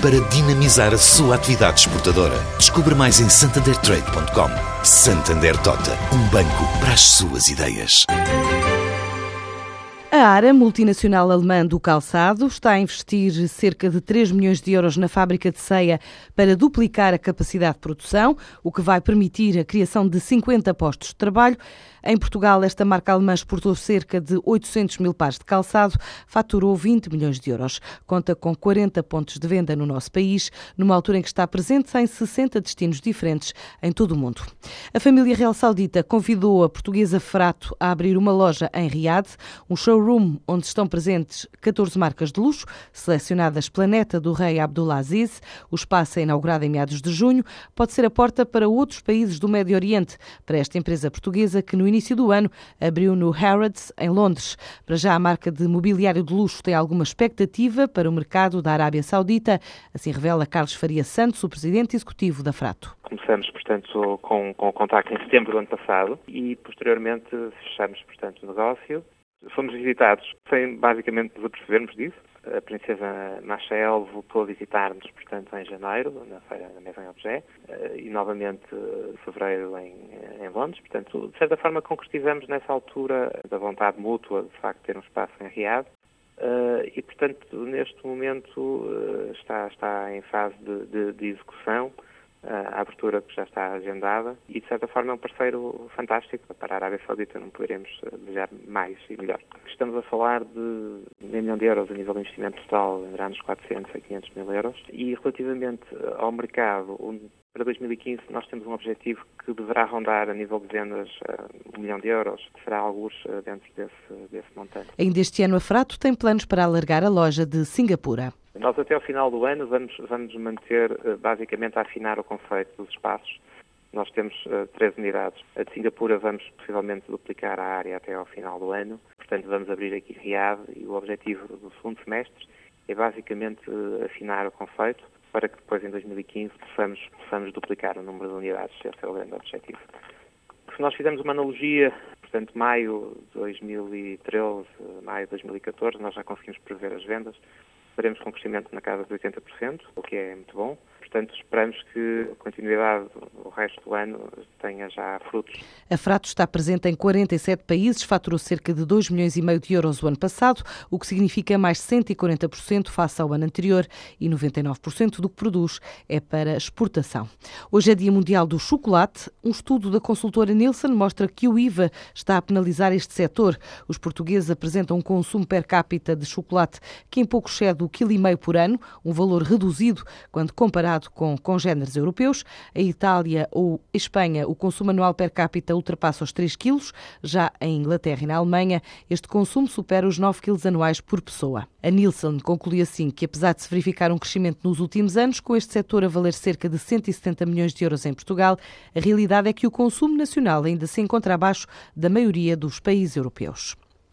para dinamizar a sua atividade exportadora. Descubra mais em santandertrade.com. Santander Tota, um banco para as suas ideias. A ARA, multinacional alemã do calçado, está a investir cerca de 3 milhões de euros na fábrica de ceia para duplicar a capacidade de produção, o que vai permitir a criação de 50 postos de trabalho. Em Portugal, esta marca alemã exportou cerca de 800 mil pares de calçado, faturou 20 milhões de euros. Conta com 40 pontos de venda no nosso país, numa altura em que está presente em 60 destinos diferentes em todo o mundo. A família real saudita convidou a portuguesa Frato a abrir uma loja em Riad, um showroom onde estão presentes 14 marcas de luxo, selecionadas Planeta do rei Abdulaziz. O espaço é inaugurado em meados de junho, pode ser a porta para outros países do Médio Oriente, para esta empresa portuguesa que no início do ano abriu no Harrods, em Londres. Para já, a marca de mobiliário de luxo tem alguma expectativa para o mercado da Arábia Saudita, assim revela Carlos Faria Santos, o presidente executivo da Frato. Começamos, portanto, com, com o contacto em setembro do ano passado e, posteriormente, fechamos, portanto, o negócio. Fomos visitados sem, basicamente, nos apercebermos disso a princesa Machel voltou a visitar-nos, portanto, em janeiro, na feira da Mesa em eh, e novamente em fevereiro em, em, Londres. Portanto, de certa forma, concretizamos nessa altura da vontade mútua, de facto, ter um espaço em Riad. Eh, e, portanto, neste momento eh, está, está em fase de, de, de execução a abertura que já está agendada e, de certa forma, é um parceiro fantástico. Para a Arábia Saudita não poderemos eh, desejar mais e melhor. Estamos a falar de meio milhão de euros a nível de investimento total, entre anos 400 a 500 mil euros. E, relativamente eh, ao mercado, para 2015 nós temos um objetivo que deverá rondar a nível de vendas uh, um milhão de euros, que será alguns dentro desse, desse montante. Ainda este ano a Frato tem planos para alargar a loja de Singapura. Nós até ao final do ano vamos, vamos manter uh, basicamente a afinar o conceito dos espaços. Nós temos uh, três unidades. A de Singapura vamos possivelmente duplicar a área até ao final do ano. Portanto, vamos abrir aqui Riad e o objetivo do segundo semestre é basicamente afinar o conceito para que depois em 2015 possamos, possamos duplicar o número de unidades. Esse é o grande objetivo. Se nós fizermos uma analogia, portanto, maio de 2013, maio de 2014, nós já conseguimos prever as vendas. Estaremos com crescimento na casa de 80%, o que é muito bom. Portanto, esperamos que a continuidade do resto do ano tenha já frutos. A Frato está presente em 47 países, faturou cerca de 2 milhões e meio de euros o ano passado, o que significa mais 140% face ao ano anterior e 99% do que produz é para exportação. Hoje é Dia Mundial do Chocolate. Um estudo da consultora Nielsen mostra que o IVA está a penalizar este setor. Os portugueses apresentam um consumo per capita de chocolate que em pouco excede o quilo e meio por ano, um valor reduzido quando comparado comparado com congêneres europeus. A Itália ou Espanha, o consumo anual per capita ultrapassa os 3 quilos. Já em Inglaterra e na Alemanha, este consumo supera os 9 quilos anuais por pessoa. A Nielsen conclui assim que, apesar de se verificar um crescimento nos últimos anos, com este setor a valer cerca de 170 milhões de euros em Portugal, a realidade é que o consumo nacional ainda se encontra abaixo da maioria dos países europeus.